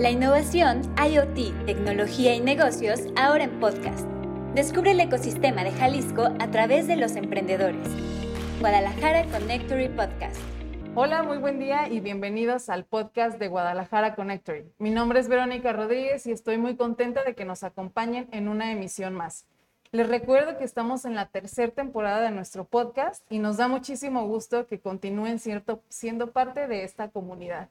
La innovación, IoT, tecnología y negocios ahora en podcast. Descubre el ecosistema de Jalisco a través de los emprendedores. Guadalajara Connectory Podcast. Hola, muy buen día y bienvenidos al podcast de Guadalajara Connectory. Mi nombre es Verónica Rodríguez y estoy muy contenta de que nos acompañen en una emisión más. Les recuerdo que estamos en la tercera temporada de nuestro podcast y nos da muchísimo gusto que continúen siendo parte de esta comunidad.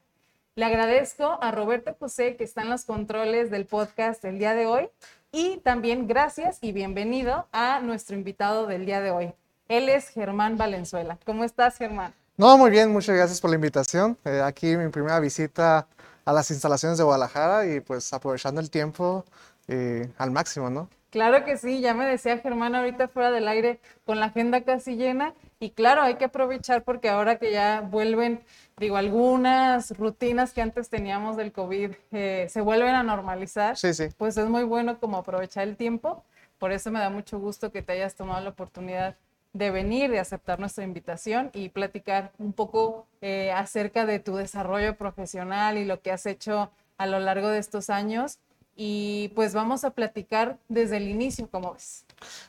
Le agradezco a Roberto José que está en los controles del podcast el día de hoy y también gracias y bienvenido a nuestro invitado del día de hoy. Él es Germán Valenzuela. ¿Cómo estás, Germán? No, muy bien, muchas gracias por la invitación. Eh, aquí mi primera visita a las instalaciones de Guadalajara y pues aprovechando el tiempo eh, al máximo, ¿no? Claro que sí, ya me decía Germán ahorita fuera del aire con la agenda casi llena y claro, hay que aprovechar porque ahora que ya vuelven, digo, algunas rutinas que antes teníamos del COVID eh, se vuelven a normalizar, Sí, sí. pues es muy bueno como aprovechar el tiempo. Por eso me da mucho gusto que te hayas tomado la oportunidad de venir, de aceptar nuestra invitación y platicar un poco eh, acerca de tu desarrollo profesional y lo que has hecho a lo largo de estos años. Y pues vamos a platicar desde el inicio, como ves.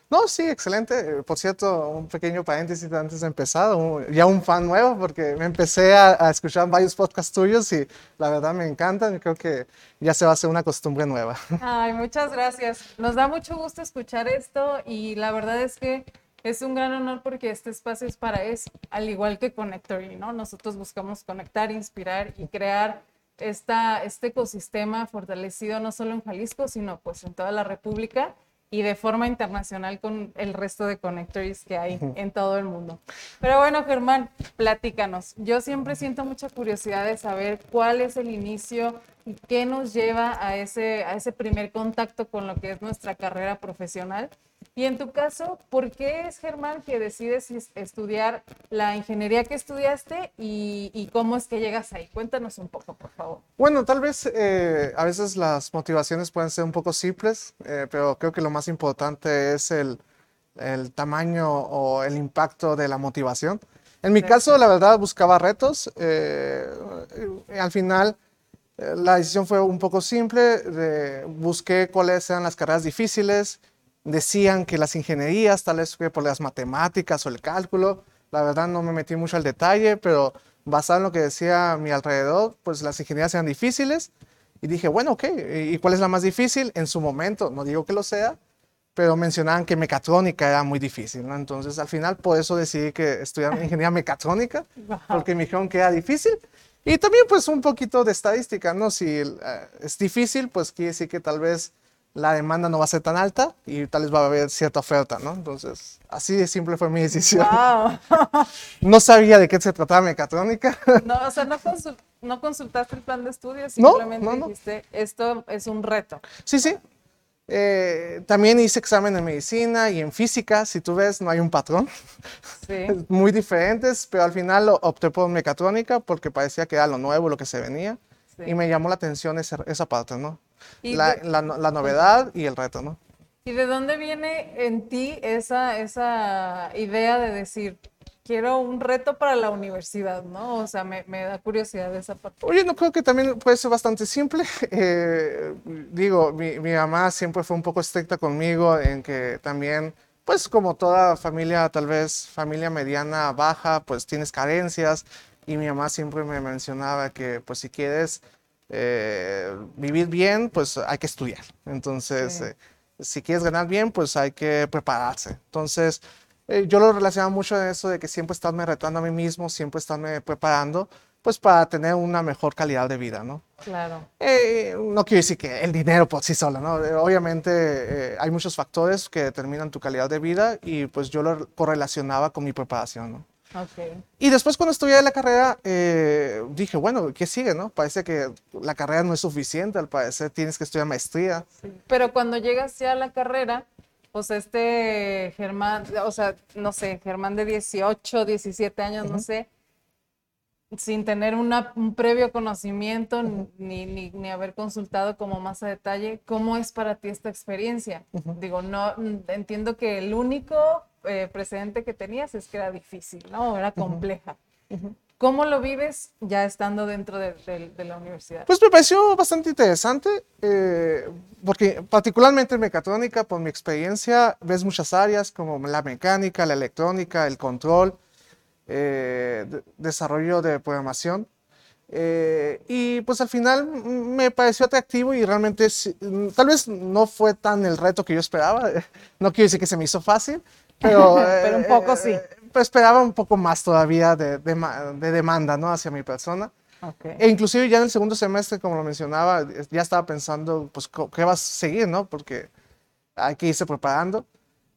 No, sí, excelente. Por cierto, un pequeño paréntesis antes de empezar, un- ya un fan nuevo porque me empecé a, a escuchar varios podcasts tuyos y la verdad me encantan creo que ya se va a hacer una costumbre nueva. Ay, muchas gracias. Nos da mucho gusto escuchar esto y la verdad es que es un gran honor porque este espacio es para eso, al igual que Connectory, ¿no? Nosotros buscamos conectar, inspirar y crear esta, este ecosistema fortalecido no solo en Jalisco, sino pues en toda la República y de forma internacional con el resto de connectors que hay en todo el mundo. Pero bueno, Germán, platícanos. Yo siempre siento mucha curiosidad de saber cuál es el inicio y qué nos lleva a ese, a ese primer contacto con lo que es nuestra carrera profesional. Y en tu caso, ¿por qué es, Germán, que decides es- estudiar la ingeniería que estudiaste y, y cómo es que llegas ahí? Cuéntanos un poco, por favor. Bueno, tal vez eh, a veces las motivaciones pueden ser un poco simples, eh, pero creo que lo más importante es el, el tamaño o el impacto de la motivación. En mi caso, la verdad, buscaba retos. eh, al final, eh, la decisión fue un poco simple. busqué cuáles eran las carreras difíciles. Decían que las ingenierías, tal vez por las matemáticas o el cálculo. La verdad no me metí mucho al detalle, pero basado en lo que decía a mi alrededor, pues las ingenierías eran difíciles. Y dije, bueno, ok, ¿y cuál es la más difícil? En su momento, no digo que lo sea, pero mencionaban que mecatrónica era muy difícil, ¿no? Entonces, al final, por eso decidí que estudiar ingeniería mecatrónica, porque me dijeron que era difícil. Y también, pues, un poquito de estadística, ¿no? Si eh, es difícil, pues quiere decir que tal vez la demanda no va a ser tan alta y tal vez va a haber cierta oferta, ¿no? Entonces, así de simple fue mi decisión. ¡Wow! No sabía de qué se trataba mecatrónica. No, o sea, no, consul- no consultaste el plan de estudios, simplemente no, no. dijiste, esto es un reto. Sí, sí. Eh, también hice examen en medicina y en física. Si tú ves, no hay un patrón. Sí. Muy diferentes, pero al final opté por mecatrónica porque parecía que era lo nuevo, lo que se venía. Sí. Y me llamó la atención esa, esa parte, ¿no? Y La, de- la la novedad y el reto, ¿no? ¿Y de dónde viene en ti esa, esa idea de decir, quiero un reto para la universidad, ¿no? O sea, me, me da curiosidad esa parte. Oye, no creo que también puede ser bastante simple. Eh, digo, mi, mi mamá siempre fue un poco estricta conmigo en que también, pues como toda familia, tal vez familia mediana, baja, pues tienes carencias. Y mi mamá siempre me mencionaba que, pues si quieres eh, vivir bien, pues hay que estudiar. Entonces, Sí. eh, si quieres ganar bien, pues hay que prepararse. Entonces, eh, yo lo relacionaba mucho en eso de que siempre estarme retando a mí mismo, siempre estarme preparando, pues para tener una mejor calidad de vida, ¿no? Claro. No quiero decir que el dinero por sí solo, ¿no? Obviamente hay muchos factores que determinan tu calidad de vida y pues yo lo correlacionaba con mi preparación, ¿no? Ok. Y después cuando estudié la carrera, eh, dije, bueno, ¿qué sigue, no? Parece que la carrera no es suficiente, al parecer tienes que estudiar maestría. Sí. Pero cuando llegas ya a la carrera, sea, este Germán, o sea, no sé, Germán de 18, 17 años, no sé, sin tener una, un previo conocimiento ni, ni, ni haber consultado como más a detalle, ¿cómo es para ti esta experiencia? Digo, no, entiendo que el único eh, precedente que tenías es que era difícil, ¿no? Era compleja. ¿Cómo lo vives ya estando dentro de, de- de la universidad? Pues me pareció bastante interesante, eh, porque particularmente en mecatrónica, por mi experiencia, ves muchas áreas como la mecánica, la electrónica, el control, eh, de- desarrollo de programación. eh, y pues al final me pareció atractivo y realmente tal vez no fue tan el reto que yo esperaba. No quiero decir que se me hizo fácil, pero, Pero un eh, poco sí. eh, pues esperaba un poco más todavía de, de de demanda ¿no? hacia mi persona. Ok. E inclusive ya en el segundo semestre, como lo mencionaba, eh, ya estaba pensando, pues, ¿qué vas a seguir, no? Porque hay que irse preparando.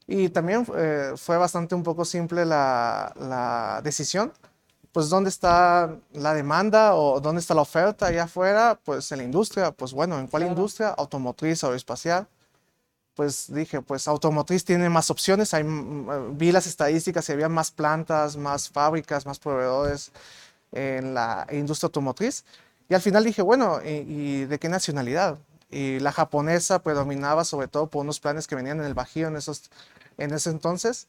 Y también eh, fue bastante un poco simple la, la decisión, pues, ¿dónde está la demanda o dónde está la oferta allá afuera? Pues en la industria, pues bueno, ¿en cuál Claro. industria? Automotriz, aeroespacial. Pues dije, pues automotriz tiene más opciones, hay, mm, eh, vi las estadísticas y había más plantas, más fábricas, más proveedores en la industria automotriz. Y al final dije, bueno, ¿y, y de qué nacionalidad? Y la japonesa predominaba sobre todo por unos planes que venían en el Bajío en, esos, en ese entonces.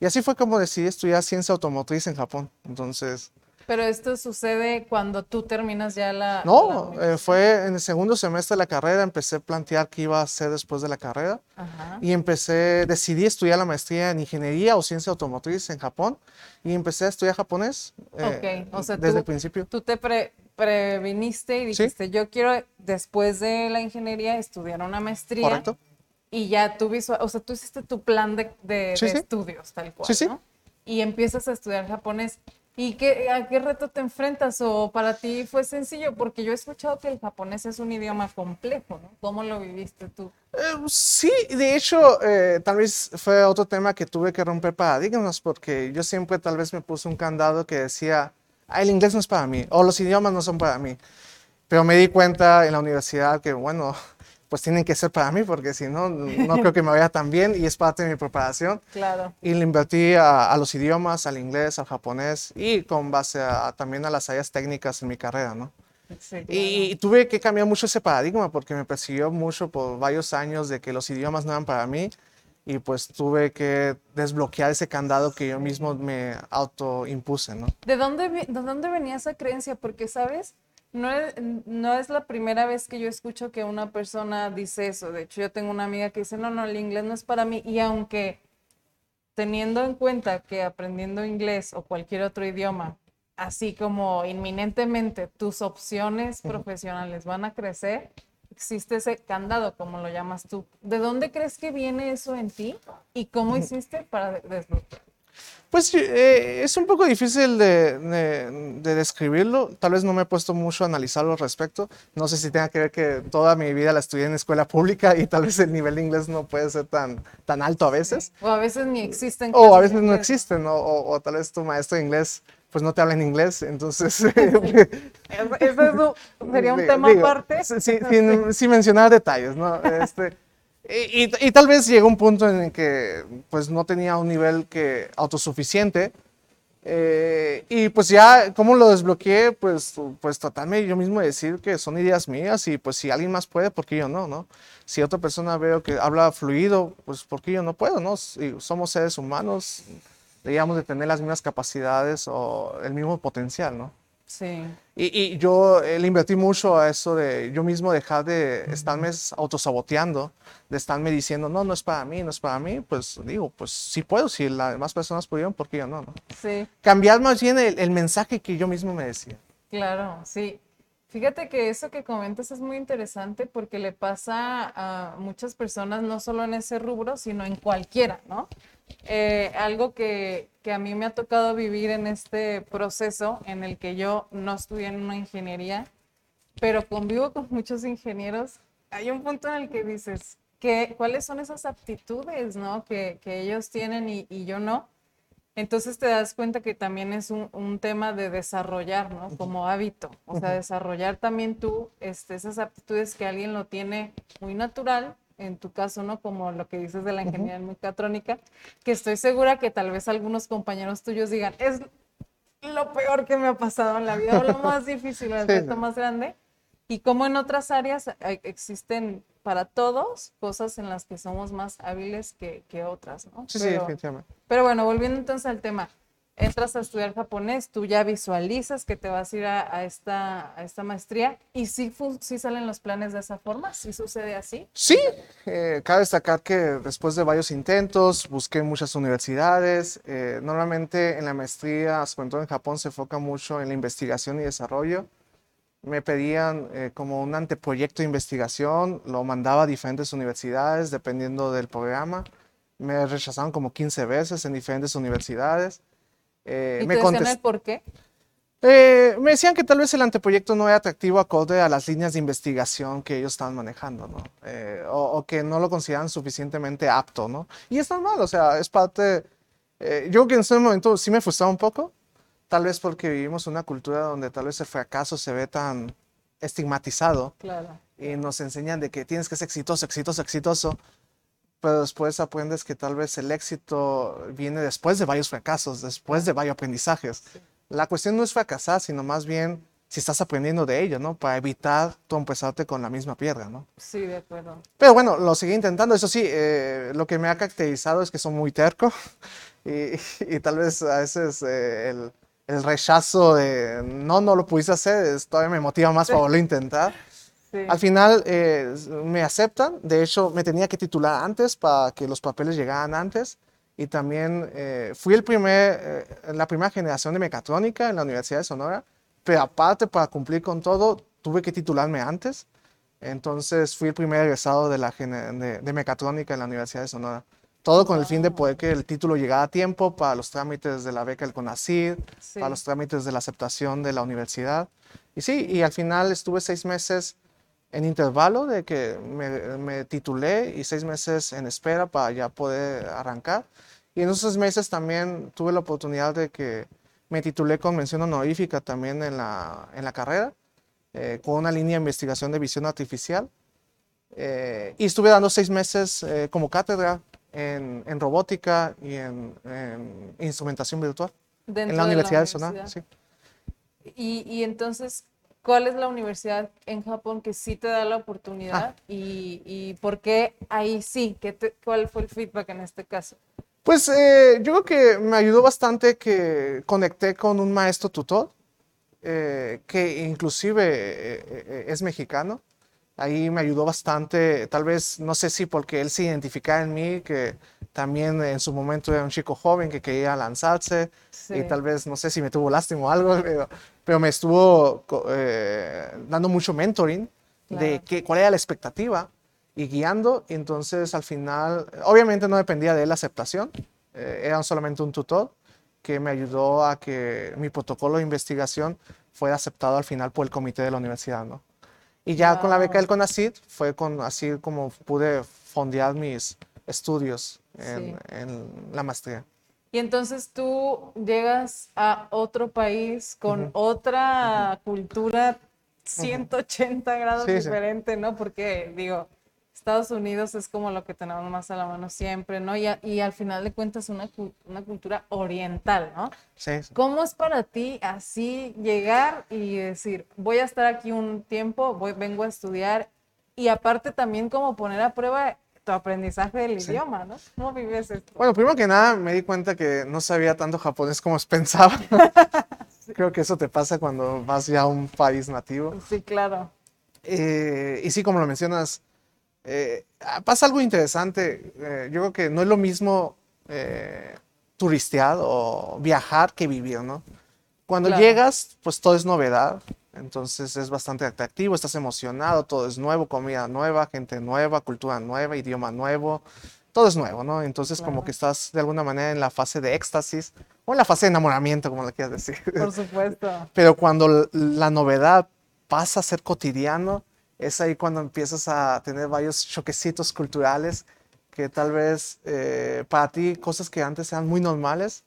Y así fue como decidí estudiar ciencia automotriz en Japón. Entonces, Pero esto sucede cuando tú terminas ya la... la no, eh, universidad. fue en el segundo semestre de la carrera, empecé a plantear qué iba a hacer después de la carrera. Ajá. Y empecé, decidí estudiar la maestría en ingeniería o ciencia automotriz en Japón. Y empecé a estudiar japonés eh, Ok, o sea, desde tú- el principio. Tú te pre- previniste y Sí. dijiste, yo quiero después de la ingeniería estudiar una maestría. Correcto. Y ya tú visual, o sea, tú hiciste tu plan de, de- Sí, de sí. estudios, tal cual, Sí, sí. ¿no? Y empiezas a estudiar japonés. ¿Y qué, a qué reto te enfrentas? ¿O para ti fue sencillo? Porque yo he escuchado que el japonés es un idioma complejo, ¿no? ¿Cómo lo viviste tú? Eh, sí, de hecho, eh, tal vez fue otro tema que tuve que romper paradigmas porque yo siempre tal vez me puse un candado que decía, ah, el inglés no es para mí o los idiomas no son para mí. Pero me di cuenta en la universidad que, bueno, pues tienen que ser para mí porque si no, no creo que me vaya tan bien y es parte de mi preparación. Claro. Y le invertí a, a los idiomas, al inglés, al japonés y con base a- también a las áreas técnicas en mi carrera, ¿no? Sí, claro. Y, y tuve que cambiar mucho ese paradigma porque me persiguió mucho por varios años de que los idiomas no eran para mí y pues tuve que desbloquear ese candado que yo mismo me autoimpuse, ¿no? ¿De dónde, ¿De dónde venía esa creencia? Porque, ¿sabes? No es, no es la primera vez que yo escucho que una persona dice eso. De hecho, yo tengo una amiga que dice, no, no, el inglés no es para mí. Y aunque teniendo en cuenta que aprendiendo inglés o cualquier otro idioma, así como inminentemente tus opciones profesionales van a crecer, existe ese candado, como lo llamas tú. ¿De dónde crees que viene eso en ti? ¿Y cómo hiciste para de- desbloquear? Pues eh, es un poco difícil de, de- de describirlo. Tal vez no me he puesto mucho a analizarlo al respecto. No sé si tenga que ver que toda mi vida la estudié en escuela pública y tal vez el nivel de inglés no puede ser tan, tan alto a veces. O a veces ni existen. O a veces no existen, o, o- o tal vez tu maestro de inglés pues no te habla en inglés, entonces... Eso, eso sería un Digo- tema aparte. sí, sí, sin, sin mencionar detalles, ¿no? Este, y, y- y tal vez llegó un punto en el que pues no tenía un nivel que autosuficiente. eh, y pues ya, ¿cómo lo desbloqueé? Pues, pues tratarme yo mismo de decir que son ideas mías y pues si alguien más puede, ¿por qué yo no, no? Si otra persona veo que habla fluido, pues ¿por qué yo no puedo, no? Si somos seres humanos, deberíamos de tener las mismas capacidades o el mismo potencial, ¿no? Sí. Y, y yo eh, le invertí mucho a eso de yo mismo dejar de estarme autosaboteando, de estarme diciendo, no, no es para mí, no es para mí. Pues digo, pues sí puedo, si las demás personas pudieron, ¿por qué yo no? no? Sí, Cambiar más bien el, el mensaje que yo mismo me decía. claro, sí. Fíjate que eso que comentas es muy interesante porque le pasa a muchas personas, no solo en ese rubro, sino en cualquiera, ¿no? Eh, algo que, que a mí me ha tocado vivir en este proceso en el que yo no estudié en una ingeniería, pero convivo con muchos ingenieros, hay un punto en el que dices, ¿qué, ¿cuáles son esas aptitudes, ¿no? que, que ellos tienen y, y yo no? Entonces te das cuenta que también es un, un tema de desarrollar, ¿no? Como hábito. O sea, desarrollar también tú este, esas aptitudes que alguien lo tiene muy natural, en tu caso, ¿no? Como lo que dices de la ingeniería mecatrónica, que estoy segura que tal vez algunos compañeros tuyos digan, es lo peor que me ha pasado en la vida, o lo más difícil, el Sí, reto más grande. Y como en otras áreas eh, existen para todos cosas en las que somos más hábiles que, que otras, ¿no? Sí, sí, Pero- definitivamente. pero bueno, volviendo entonces al tema, entras a estudiar japonés, tú ya visualizas que te vas a ir a, esta, a esta maestría y sí, sí, salen los planes de esa forma, sí sucede así. Sí, eh, cabe destacar que después de varios intentos busqué muchas universidades. Eh, normalmente en la maestría, sobre todo en Japón, se enfoca mucho en la investigación y desarrollo. Me pedían eh, como un anteproyecto de investigación, lo mandaba a diferentes universidades dependiendo del programa. Me rechazaron como 15 veces en diferentes universidades. Eh, ¿Y me el por qué? Eh, me decían que tal vez el anteproyecto no era atractivo acorde a las líneas de investigación que ellos estaban manejando, ¿no? Eh, o, que no lo consideran suficientemente apto, ¿no? Y es normal, o sea, es parte... yo creo que en ese momento sí me frustraba un poco, tal vez porque vivimos una cultura donde tal vez el fracaso se ve tan estigmatizado. Claro. Y nos enseñan de que tienes que ser exitoso, exitoso, exitoso pero después aprendes que tal vez el éxito viene después de varios fracasos, después de varios aprendizajes. La cuestión no es fracasar, sino más bien si estás aprendiendo de ello, ¿no? Para evitar trompezarte con la misma piedra, ¿no? Sí, de acuerdo. Pero bueno, lo seguí intentando. Eso sí, eh, lo que me ha caracterizado es que son muy terco y, y tal vez a veces eh, el, el, rechazo de no, no lo pudiste hacer, todavía me motiva más para volver a intentar. Al final eh, me aceptan, de hecho me tenía que titular antes para que los papeles llegaran antes. Y también eh, fui el primer, eh, la primera generación de mecatrónica en la Universidad de Sonora, pero aparte para cumplir con todo tuve que titularme antes, entonces fui el primer egresado de, la, de, mecatrónica en la Universidad de Sonora. Todo con el fin de poder que el título llegara a tiempo para los trámites de la beca del CONACYT, para los trámites de la aceptación de la universidad. Y sí, y al final estuve seis meses en intervalo de que me, titulé y seis meses en espera para ya poder arrancar. Y en esos meses también tuve la oportunidad de que me titulé con mención honorífica también en la, en la carrera, eh, con una línea de investigación de visión artificial. Eh, y estuve dando seis meses eh, como cátedra en, en, robótica y en, instrumentación virtual en la Universidad de, Sonora. Sí. Y, y entonces, ¿Cuál es la universidad en Japón que sí te da la oportunidad ah. y, por qué ahí sí? ¿Qué ¿Cuál fue el feedback en este caso? Pues eh, yo creo que me ayudó bastante que conecté con un maestro tutor, eh, que inclusive eh, es mexicano. Ahí me ayudó bastante, tal vez, no sé si porque él se identificaba en mí, que también en su momento era un chico joven que quería lanzarse y tal vez, no sé si me tuvo lástima o algo, pero, pero me estuvo eh, dando mucho mentoring de qué, cuál era la expectativa y guiando. Entonces, al final, obviamente no dependía de él la aceptación, eh, era solamente un tutor que me ayudó a que mi protocolo de investigación fuera aceptado al final por el comité de la universidad, ¿no? Y ya con la beca del CONACYT fue con, así como pude fondear mis estudios en, la maestría. Y entonces tú llegas a otro país con otra cultura 180 grados diferente, ¿no? Porque digo, Estados Unidos es como lo que tenemos más a la mano siempre, ¿no? Y, y al final de cuentas una, una cultura oriental, ¿no? Sí, ¿Cómo es para ti así llegar y decir, voy a estar aquí un tiempo, voy, vengo a estudiar y aparte también como poner a prueba tu aprendizaje del idioma, ¿no? ¿Cómo vives esto? Bueno, primero que nada me di cuenta que no sabía tanto japonés como pensaba. Creo que eso te pasa cuando vas ya a un país nativo. Sí, claro. Eh, y sí, como lo mencionas, eh, pasa algo interesante. Eh, yo creo que no es lo mismo turistear o viajar que vivir, ¿no? Cuando llegas, pues todo es novedad. Entonces es bastante atractivo, estás emocionado, todo es nuevo, comida nueva, gente nueva, cultura nueva, idioma nuevo, todo es nuevo, ¿no? Entonces como que estás de alguna manera en la fase de éxtasis o en la fase de enamoramiento, como le quieras decir. Por supuesto. Pero cuando la novedad pasa a ser cotidiano, es ahí cuando empiezas a tener varios choquecitos culturales que tal vez eh, para ti cosas que antes eran muy normales,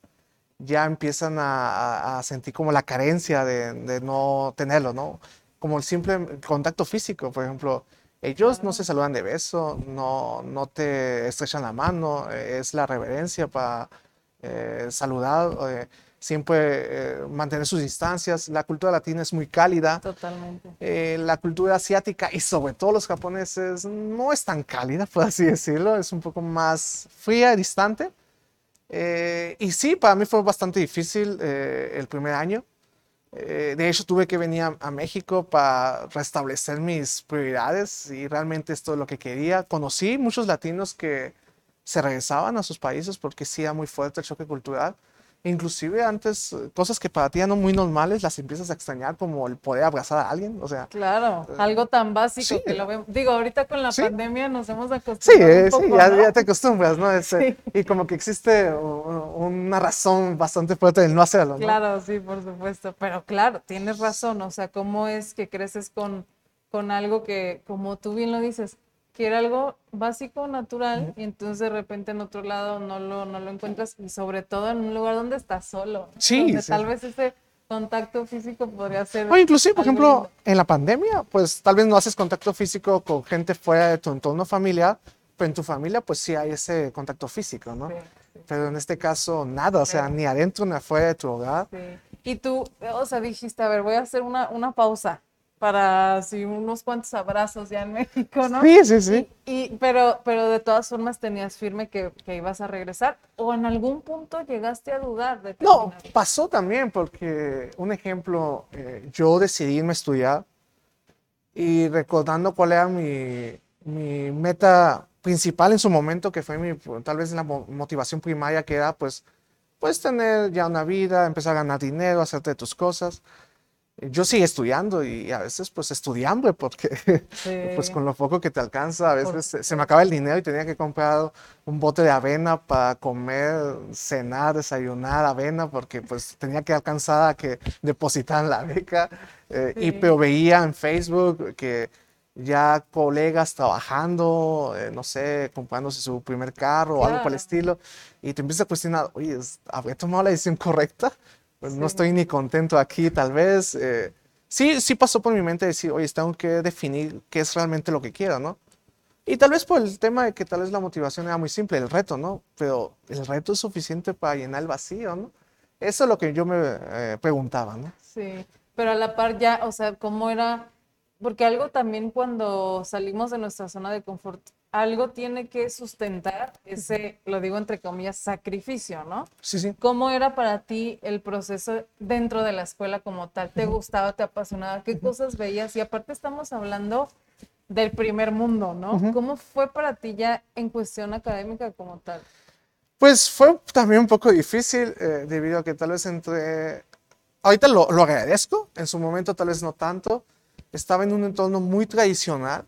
ya empiezan a, sentir como la carencia de, no tenerlo, ¿no? Como el simple contacto físico, por ejemplo, ellos no se saludan de beso, no, no te estrechan la mano, es la reverencia para eh, saludar, eh, siempre eh, mantener sus distancias. La cultura latina es muy cálida. Totalmente. la cultura asiática y sobre todo los japoneses no es tan cálida, por así decirlo, es un poco más fría y distante Eh, y sí, para mí fue bastante difícil eh, el primer año. Eh, de hecho, tuve que venir a, a, México para restablecer mis prioridades y realmente esto es lo que quería. Conocí muchos latinos que se regresaban a sus países porque sí era muy fuerte el choque cultural. Inclusive antes, cosas que para ti eran muy normales, las empiezas a extrañar, como el poder abrazar a alguien, o sea... Claro, eh, algo tan básico sí. que lo vemos. Digo, ahorita con la ¿Sí? pandemia nos hemos acostumbrado Sí, un poco, sí, ya, ¿no? ya, te acostumbras, ¿no? Es, sí. Y como que existe una razón bastante fuerte del no hacerlo, ¿no? Claro, sí, por supuesto. Pero claro, tienes razón, o sea, ¿cómo es que creces con, con algo que, como tú bien lo dices, que era algo básico, natural, y entonces de repente en otro lado no lo, no lo encuentras, y sobre todo en un lugar donde estás solo. Sí, donde sí. tal vez ese contacto físico podría ser... O inclusive, por ejemplo, lindo. en la pandemia, pues tal vez no haces contacto físico con gente fuera de tu entorno familiar, pero en tu familia pues sí hay ese contacto físico, ¿no? Sí, Pero en este caso nada, o sea, Sí. ni adentro ni afuera de tu hogar. sí. Y tú, o sea, dijiste, a ver, voy a hacer una, una pausa para así unos cuantos abrazos ya en México, ¿no? Sí, sí, sí. Y, y- pero, pero de todas formas tenías firme que, que ibas a regresar o en algún punto llegaste a dudar de No, terminar? pasó también porque, un ejemplo, eh, yo decidí irme a estudiar y recordando cuál era mi, mi meta principal en su momento, que fue mi, tal vez la mo- motivación primaria, que era pues, pues tener ya una vida, empezar a ganar dinero, hacerte tus cosas. Yo sigo estudiando y a veces pues estudiando porque pues Sí. con lo poco que te alcanza, a veces se- se me acaba el dinero y tenía que comprar un bote de avena para comer, cenar, desayunar avena porque pues tenía que alcanzar a que depositaran la beca. eh, y Sí. pero veía en Facebook que ya colegas trabajando, eh, no sé, comprándose su primer carro o algo por el Claro. estilo y te empiezas a cuestionar, oye, ¿es- ¿habré tomado la decisión correcta? Pues no Sí. estoy ni contento aquí, tal vez. eh, sí, sí pasó por mi mente decir, oye, tengo que definir qué es realmente lo que quiero, ¿no? Y tal vez por el tema de que tal vez la motivación era muy simple, el reto, ¿no? Pero el reto es suficiente para llenar el vacío, ¿no? Eso es lo que yo me eh, preguntaba, ¿no? Sí, pero a la par ya, o sea, ¿cómo era? Porque algo también cuando salimos de nuestra zona de confort, algo tiene que sustentar ese, lo digo entre comillas, sacrificio, ¿no? Sí, sí. ¿Cómo era para ti el proceso dentro de la escuela como tal? ¿Te gustaba, te apasionaba? ¿Qué cosas veías? Y aparte estamos hablando del primer mundo, ¿no? Ujú. ¿Cómo fue para ti ya en cuestión académica como tal? Pues fue también un poco difícil eh, debido a que tal vez entre... Ahorita lo, lo agradezco, en su momento tal vez no tanto. Estaba en un entorno muy tradicional,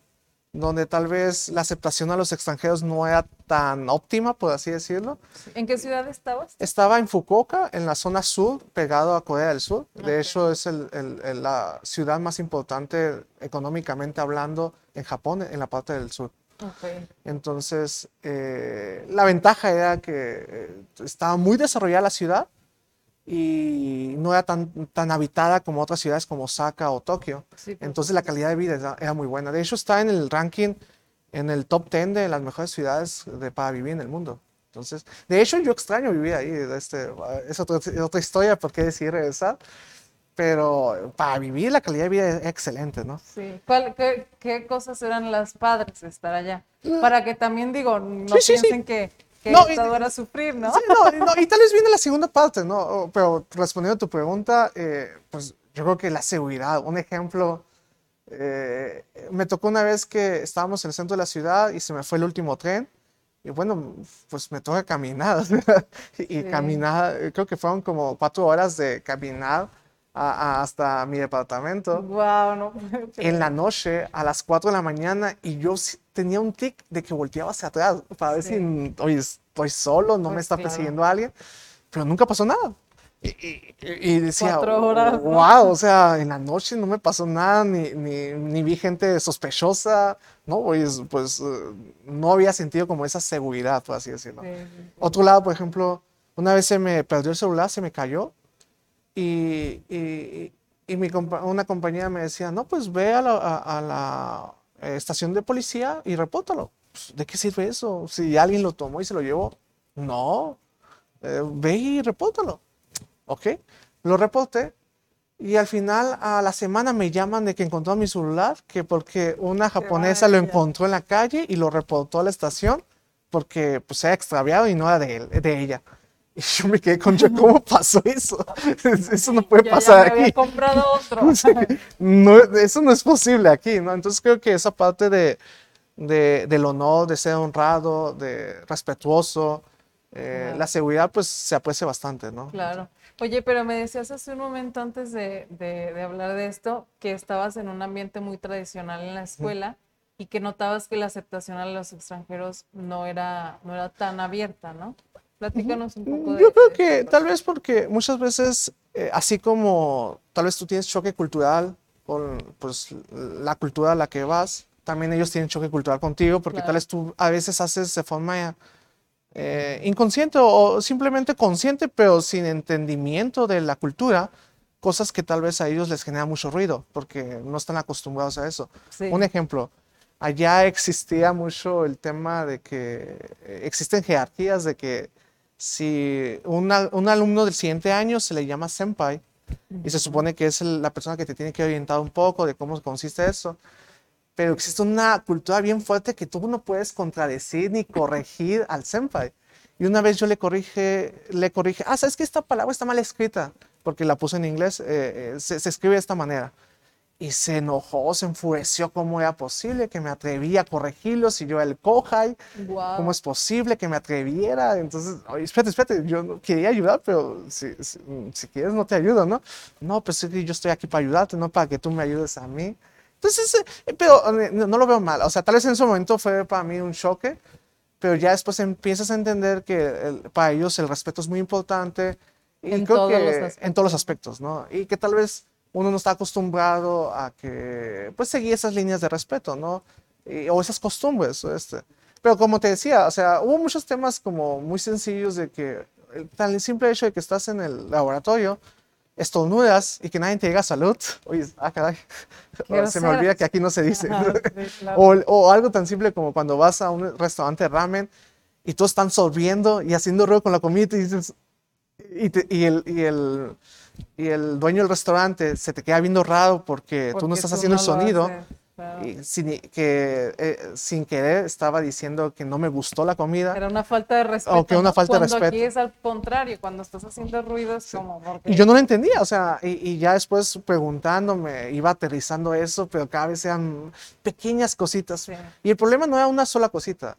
donde tal vez la aceptación a los extranjeros no era tan óptima, por así decirlo. ¿En qué ciudad estabas? Estaba en Fukuoka, en la zona sur, pegado a Corea del Sur. De hecho, es el- el- el- la ciudad más importante económicamente hablando en Japón, en la parte del sur. Entonces, eh, la ventaja era que eh, estaba muy desarrollada la ciudad y no era tan, tan habitada como otras ciudades como Osaka o Tokio. Sí, por Entonces, la calidad de vida era, era muy buena. De hecho, está en el ranking, en el top 10 de las mejores ciudades de, para vivir en el mundo. Entonces, de hecho, yo extraño vivir ahí. Este, es otra, otra historia por qué decidí regresar. Pero para vivir, la calidad de vida es excelente, ¿no? Sí. ¿Cuál- qué, qué cosas eran las padres de estar allá? Para que también digo, no Mm. Sí, sí, sí. piensen que, que No, y- todo era sufrir, ¿no? Sí, no, no, y tal vez viene la segunda parte, ¿no? Pero respondiendo a tu pregunta, eh, pues yo creo que la seguridad, un ejemplo, eh, me tocó una vez que estábamos en el centro de la ciudad y se me fue el último tren. Y bueno, pues me toca caminar. y Sí. caminar, eh, creo que fueron como cuatro horas de caminar a- a- hasta mi departamento Wow, no. en la noche a las 4 de la mañana y yo tenía un tic de que volteaba hacia atrás para ver Sí. si, oye, estoy solo, no me Pues está claro. persiguiendo alguien, pero nunca pasó nada. Y, y- y decía, horas, ¿no? wow, o sea, en la noche no me pasó nada, ni, ni, ni vi gente sospechosa, ¿no? Pues, pues eh, no había sentido como esa seguridad, por así decirlo. Sí, sí. Otro lado, por ejemplo, una vez se me perdió el celular, se me cayó y, y- y mi compa- una compañera me decía, no, pues ve a la, a- a la, eh, estación de policía y repórtalo. Pues, ¿De qué sirve eso? Si alguien lo tomó y se lo llevó. No, eh, ve y repórtalo. Ok, lo reporté y al final a la semana me llaman de que encontró mi celular, que porque una japonesa lo encontró en la calle y lo reportó a la estación porque pues se ha extraviado y no era de él, de ella. Y yo me quedé con, yo, ¿cómo pasó eso? Eso no puede Ya- ya pasar había aquí. comprado otro. No, eso no es posible aquí, ¿no? Entonces creo que esa parte de, de- del honor, de ser honrado, de respetuoso, eh, Claro. la seguridad, pues se aprecia bastante, ¿no? Claro. Oye, pero me decías hace un momento antes de, de- de hablar de esto que estabas en un ambiente muy tradicional en la escuela y que notabas que la aceptación a los extranjeros no era, no era tan abierta, ¿no? Platícanos un poco de Yo creo de que esto. tal vez porque muchas veces, eh, así como tal vez tú tienes choque cultural con pues, la cultura a la que vas, también ellos tienen choque cultural contigo, porque tal Claro. vez tú a veces haces de forma eh, inconsciente o simplemente consciente, pero sin entendimiento de la cultura, cosas que tal vez a ellos les genera mucho ruido, porque no están acostumbrados a eso. Sí. Un ejemplo, allá existía mucho el tema de que eh, existen jerarquías de que si un, un alumno del siguiente año se le llama senpai y se supone que es el- la persona que te tiene que orientar un poco de cómo consiste eso, pero existe una cultura bien fuerte que tú no puedes contradecir ni corregir al senpai. Y una vez yo le corrige, le corrige, ah, ¿sabes que esta palabra está mal escrita? Porque la puse en inglés, eh, eh, se, se escribe de esta manera. Y se enojó, se enfureció cómo era posible que me atrevía a corregirlo si yo era el kohai, Guau. cómo es posible que me atreviera. Entonces, oye, espérate, espérate, yo no quería ayudar, pero si, si, si quieres no te ayudo, ¿no? No, pues yo estoy aquí para ayudarte, no para que tú me ayudes a mí. Entonces, eh, pero eh, no, no lo veo mal. O sea, tal vez en ese momento fue para mí un choque, pero ya después empiezas a entender que el- para ellos el respeto es muy importante. Y En creo todos que los en todos los aspectos, ¿no? Y que tal vez uno no está acostumbrado a que, pues, seguir esas líneas de respeto, ¿no? Y- o esas costumbres, o este. Pero como te decía, o sea, hubo muchos temas como muy sencillos de que, el tan el simple hecho de que estás en el laboratorio, estornudas y que nadie te diga salud, oye, ah, caray, Qué se me olvida que aquí no se dice. Ajá, sí, claro. O, o algo tan simple como cuando vas a un restaurante de ramen y todos están sorbiendo y haciendo ruido con la comida y dices, y, te- y el, y, el, y el dueño del restaurante se te queda viendo raro porque, tú no Porque estás tú haciendo el no lo sonido claro. y sin, que, eh, sin querer estaba diciendo que no me gustó la comida. Era una falta de respeto. que una falta de Cuando respeto. aquí es al contrario, cuando estás haciendo ruido es como porque Y yo no lo entendía, o sea, y, y ya después preguntándome, iba aterrizando eso, pero cada vez eran pequeñas cositas. Sí. Y el problema no era una sola cosita,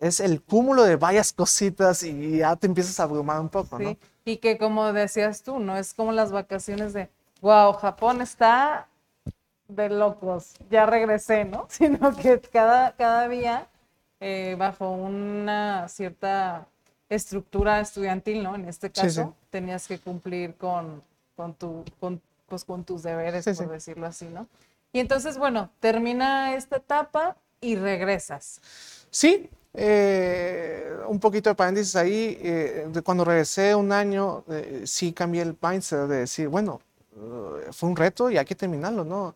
es el cúmulo de varias cositas y ya te empiezas a abrumar un poco, ¿no? Y que como decías tú, no es como las vacaciones de, wow, Japón está de locos, ya regresé, ¿no? Sino que cada, cada día, eh, bajo una cierta estructura estudiantil, ¿no? En este caso, sí. tenías que cumplir con, con, tu, con, pues, con tus deberes, Sí, por decirlo así, ¿no? Y entonces, bueno, termina esta etapa y regresas. Sí, eh, un poquito de paréntesis ahí, eh, de cuando regresé un año, eh, sí cambié el mindset de decir, bueno, eh, fue un reto y hay que terminarlo, ¿no?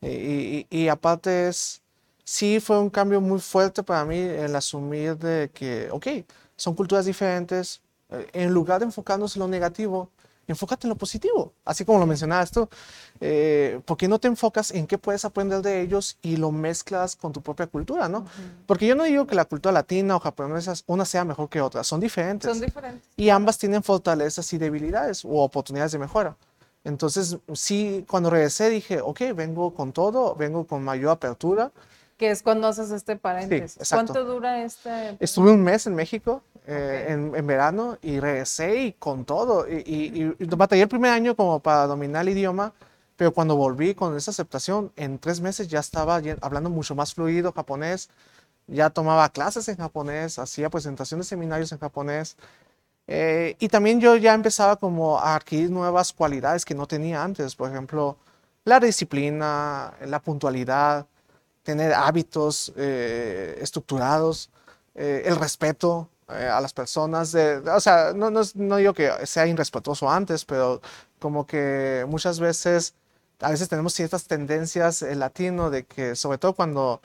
Y, y- aparte es, sí fue un cambio muy fuerte para mí el asumir de que, ok, son culturas diferentes, en lugar de enfocarnos en lo negativo, enfócate en lo positivo, así como lo mencionabas tú. Eh, ¿por qué no te enfocas en qué puedes aprender de ellos y lo mezclas con tu propia cultura, ¿no? Porque yo no digo que la cultura latina o japonesa una sea mejor que otra, son diferentes. Son diferentes. y ambas tienen fortalezas y debilidades o oportunidades de mejora. Entonces, sí, cuando regresé dije, ok, vengo con todo, vengo con mayor apertura. Que es cuando haces este paréntesis. exacto. ¿Cuánto dura este? Estuve un mes en México eh, Ok. en, en verano y regresé y con todo. Y, y- y batallé el primer año como para dominar el idioma, pero cuando volví con esa aceptación, en tres meses ya estaba hablando mucho más fluido japonés, ya tomaba clases en japonés, hacía presentaciones seminarios en japonés. eh, y también yo ya empezaba como a adquirir nuevas cualidades que no tenía antes, por ejemplo, la disciplina, la puntualidad, tener hábitos eh, estructurados, eh, el respeto eh, a las personas. de- o sea, no, no, es- no digo que sea irrespetuoso antes, pero como que muchas veces, a veces tenemos ciertas tendencias el latino de que, sobre todo cuando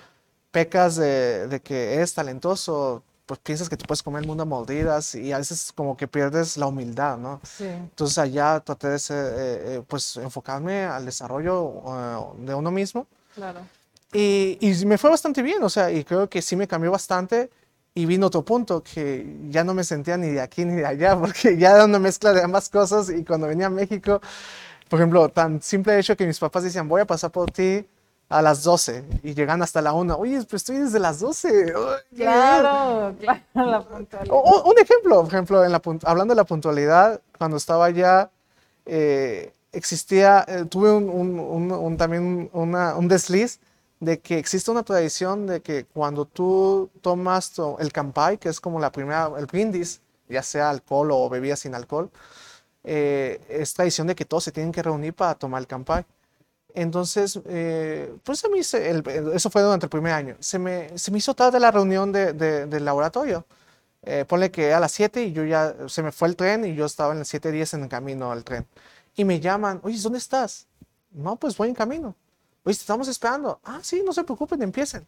pecas de, de que eres talentoso, pues piensas que te puedes comer el mundo a mordidas y a veces como que pierdes la humildad, ¿no? Sí. Entonces allá traté de ser, eh, eh, pues enfocarme al desarrollo eh, de uno mismo. Claro. Y, y me fue bastante bien, o sea, y creo que sí me cambió bastante. Y vino otro punto que ya no me sentía ni de aquí ni de allá, porque ya era una mezcla de ambas cosas y cuando venía a México, por ejemplo, tan simple hecho que mis papás decían, voy a pasar por ti a las 12 y llegan hasta la 1. Oye, pero estoy desde las 12. Claro, claro, la puntualidad. O- un ejemplo, por ejemplo, en la, hablando de la puntualidad, cuando estaba allá, eh, existía, eh, tuve un- un- un- también una- un desliz de que existe una tradición de que cuando tú tomas el campai, que es como la primera, el brindis, ya sea alcohol o bebida sin alcohol, eh, es tradición de que todos se tienen que reunir para tomar el campai. Entonces, eh, pues a mí se- eso fue durante el primer año. Se me, se me hizo tarde la reunión de- de- del laboratorio. Eh, ponle que a las 7 y yo ya, se me fue el tren y yo estaba en el 7.10 en el camino al tren. Y me llaman, oye, ¿dónde estás? No, pues voy en camino. Te estamos esperando. Ah, sí, no se preocupen, empiecen.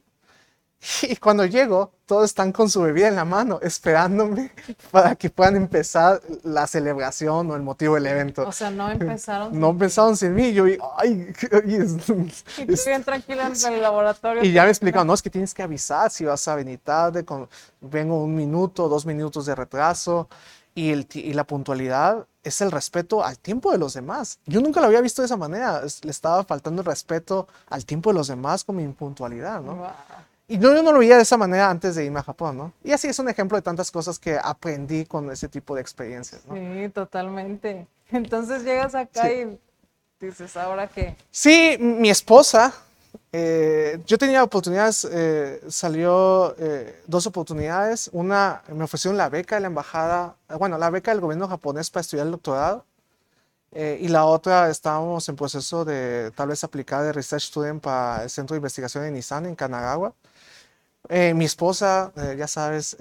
Y cuando llego, todos están con su bebida en la mano, esperándome para que puedan empezar la celebración o el motivo del evento. O sea, no empezaron. No pensaron sin mí. Yo, ay, oye, es- Y es- bien tranquila en el laboratorio. y ya me explicaron, no, es que tienes que avisar si vas a venir tarde, con, vengo un minuto, dos minutos de retraso. Y, el, y la puntualidad es el respeto al tiempo de los demás. Yo nunca lo había visto de esa manera. es- le estaba faltando el respeto al tiempo de los demás con mi impuntualidad, ¿no? Wow. Y yo, yo no lo veía de esa manera antes de irme a Japón, ¿no? Y así es un ejemplo de tantas cosas que aprendí con ese tipo de experiencias, ¿no? Sí, totalmente. Entonces llegas acá Sí. y dices, ¿ahora qué? Sí, mi esposa, eh, yo tenía oportunidades, eh, salió eh, dos oportunidades. Una, me ofrecieron la beca de la embajada, eh, bueno, la beca del gobierno japonés para estudiar el doctorado. eh, y la otra, estábamos en proceso de tal vez aplicar de Research Student para el Centro de Investigación de Nissan en Kanagawa. Eh, mi esposa, ya sabes,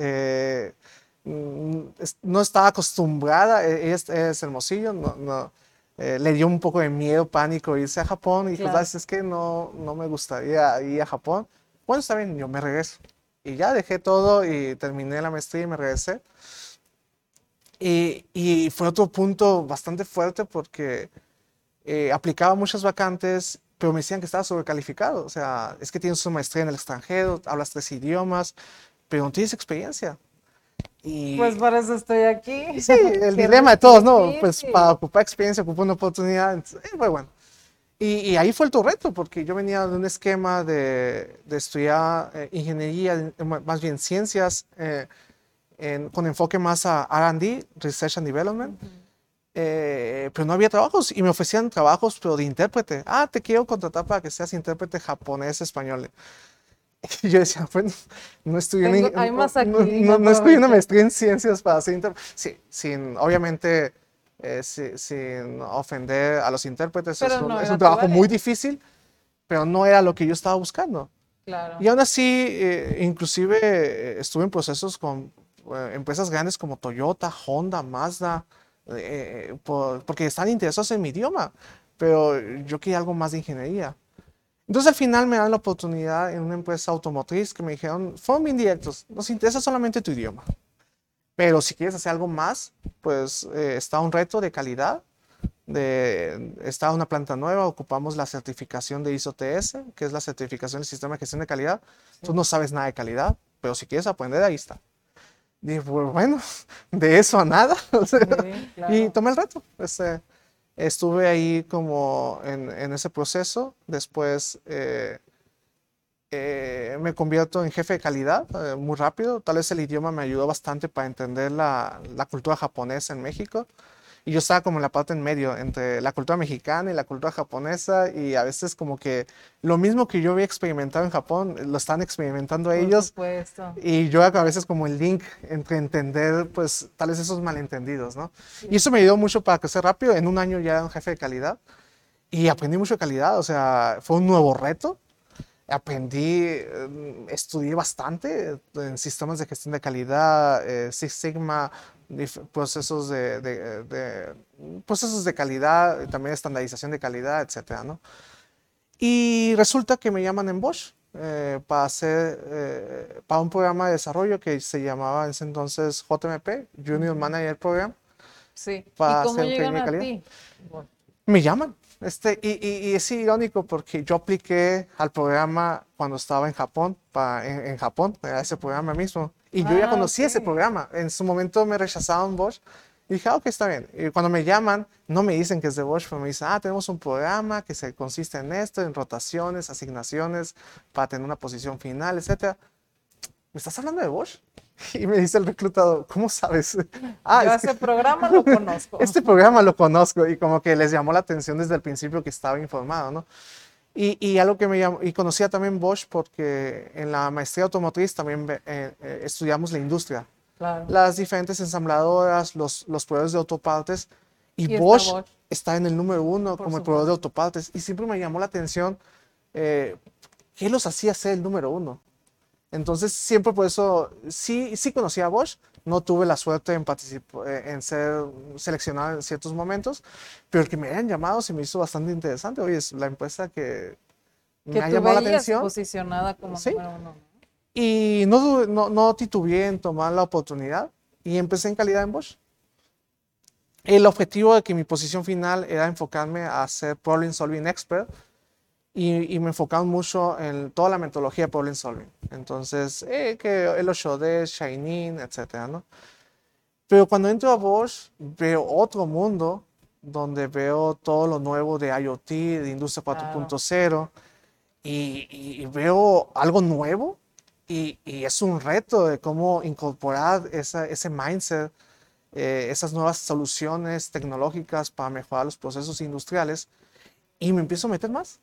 mm, no estaba acostumbrada, ella es, es hermosillo, no, no, eh, le dio un poco de miedo, pánico irse a Japón y Claro. "¿Sabes? es que no, no me gustaría ir a Japón. Bueno, está bien, yo me regreso. Y ya dejé todo y terminé la maestría y me regresé. Y, y fue otro punto bastante fuerte porque eh, aplicaba muchas vacantes, pero me decían que estaba sobrecalificado. O sea, es que tienes una maestría en el extranjero, hablas tres idiomas, pero no tienes experiencia. Y Pues por eso estoy aquí. sí, el dilema de todos, ¿no? Pues difícil. para ocupar experiencia, ocupar una oportunidad, eh, fue bueno. Y, y ahí fue el tu reto, porque yo venía de un esquema de, de estudiar eh, ingeniería, más bien ciencias, eh, en- con enfoque más a RD, Research and Development. eh, pero no había trabajos y me ofrecían trabajos, pero de intérprete. Ah, te quiero contratar para que seas intérprete japonés-español. Y yo decía, bueno, no estudié, Tengo- ni- hay más no- aquí, no, estudié una maestría en ciencias para ser intérprete. Sí, sin, obviamente, eh, si- sin ofender a los intérpretes, Pero es un, es trabajo muy difícil, pero no era lo que yo estaba buscando. Claro. Y aún así, eh, inclusive eh, estuve en procesos con empresas grandes como Toyota, Honda, Mazda, por- porque están interesados en mi idioma, pero yo quería algo más de ingeniería. Entonces al final me dan la oportunidad en una empresa automotriz que me dijeron, fueron bien directos, nos interesa solamente tu idioma, pero si quieres hacer algo más, pues eh, está un reto de calidad, de, está una planta nueva, ocupamos la certificación de ISO TS, que es la certificación del sistema de gestión de calidad. Tú no sabes nada de calidad, pero si quieres aprender, ahí está. Dije, pues bueno, de eso a nada. Sí, claro. y tomé el reto. Este, estuve ahí como en, ese proceso. Después eh, eh, me convierto en jefe de calidad eh, muy rápido. Tal vez el idioma me ayudó bastante para entender la, la cultura japonesa en México. Y yo estaba como en la parte en medio entre la cultura mexicana y la cultura japonesa. Y a veces como que lo mismo que yo había experimentado en Japón, lo están experimentando Por ellos. supuesto. Y yo a veces como el link entre entender, pues, tal vez esos malentendidos, ¿no? Y eso me ayudó mucho para crecer rápido. En un año ya era un jefe de calidad y aprendí mucho de calidad. O sea, fue un nuevo reto. Aprendí, eh, estudié bastante en sistemas de gestión de calidad, eh, Six Sigma, procesos de, de- de- procesos de calidad, también estandarización de calidad, etcétera, ¿no? Y resulta que me llaman en Bosch eh, para hacer, eh, para un programa de desarrollo que se llamaba en ese entonces JMP, Junior Manager Program. Sí. para ¿Y cómo hacer llegan a de ti? Me llaman. Este, y, y, y es irónico porque yo apliqué al programa cuando estaba en Japón, pa- en, en Japón, a ese programa mismo. Y yo ya Ah, conocía ese ok. programa. En su momento me rechazaron Bosch. Y dije, ah, ok, está bien. Y cuando me llaman, no me dicen que es de Bosch, pero me dicen, ah, tenemos un programa que se consiste en esto, en rotaciones, asignaciones, para tener una posición final, etcétera. ¿Me estás hablando de Bosch? Y me dice el reclutador, ¿cómo sabes? Ah, Yo es que- ese programa lo conozco. este programa lo conozco y como que les llamó la atención desde el principio que estaba informado, ¿no? Y, y algo que me llamó, y conocía también Bosch porque en la maestría automotriz también eh, eh, estudiamos la industria, Claro. las diferentes ensambladoras, los, los proveedores de autopartes, y, Y Bosch, Bosch. está en el número uno Por como el proveedor de autopartes, y siempre me llamó la atención eh, qué los hacía ser el número uno. Entonces, siempre por eso, sí, sí conocía a Bosch, no tuve la suerte en, eh, en ser seleccionado en ciertos momentos, pero el que me hayan llamado se me hizo bastante interesante. Oye, es la empresa que me Que ha tú llamado la atención posicionada como Sí. número uno. ¿no? y no, no, no titubeé en tomar la oportunidad y empecé en calidad en Bosch. El objetivo de que mi posición final era enfocarme a ser problem solving expert y, y me enfocaba mucho en toda la metodología de problem solving. Entonces, eh, que el 8D, Shining, etcétera, ¿no? Pero cuando entro a Bosch, veo otro mundo donde veo todo lo nuevo de IoT, de Industria Claro. 4.0 y, y- y veo algo nuevo y, y es un reto de cómo incorporar esa- ese mindset, eh, esas nuevas soluciones tecnológicas para mejorar los procesos industriales y me empiezo a meter más.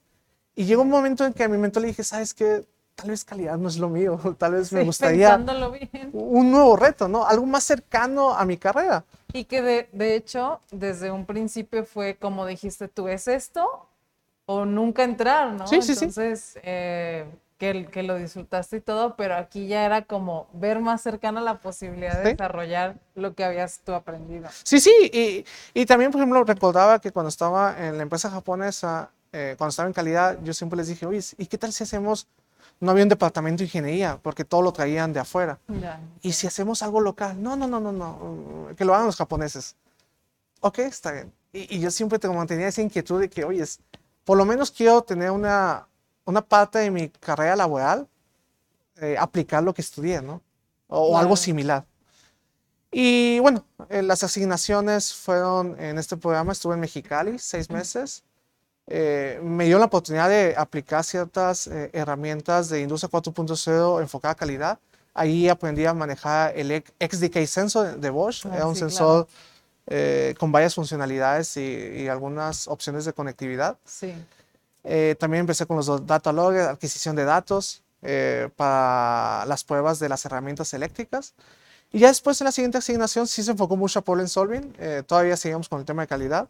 Y llegó un momento en que a mi mentor le dije, ¿sabes qué? Tal vez calidad no es lo mío, tal vez me Sí, gustaría pensándolo bien. un nuevo reto, ¿no? Algo más cercano a mi carrera. Y que de, de hecho, desde un principio fue como dijiste tú, ¿es esto? O nunca entrar, ¿no? Sí, sí, sí. Entonces, eh, que, que lo disfrutaste y todo, pero aquí ya era como ver más cercana la posibilidad de Sí. desarrollar lo que habías tú aprendido. Sí, sí, y, y también, por ejemplo, recordaba que cuando estaba en la empresa japonesa, eh, cuando estaba en calidad, yo siempre les dije, oye, ¿y qué tal si hacemos, no había un departamento de ingeniería, porque todo lo traían de afuera? Ya. ¿Y si hacemos algo local? No, no, no, no, no, mm, que lo hagan los japoneses. Ok, está bien. Y, y yo siempre te mantenía esa inquietud de que, oye, por lo menos quiero tener una, una parte de mi carrera laboral, eh, aplicar lo que estudié, ¿no? O, o algo similar. Y bueno, eh, las asignaciones fueron en este programa, estuve en Mexicali seis meses. Eh, me dio la oportunidad de aplicar ciertas eh, herramientas de industria 4.0 enfocada a calidad. Ahí aprendí a manejar el XDK sensor de Bosch. Ah, Era un sí, sensor eh, con varias funcionalidades y, y algunas opciones de conectividad. Sí. También empecé con los data loggers, adquisición de datos para las pruebas de las herramientas eléctricas. Y ya después en la siguiente asignación sí se enfocó mucho a problem solving. todavía seguimos con el tema de calidad.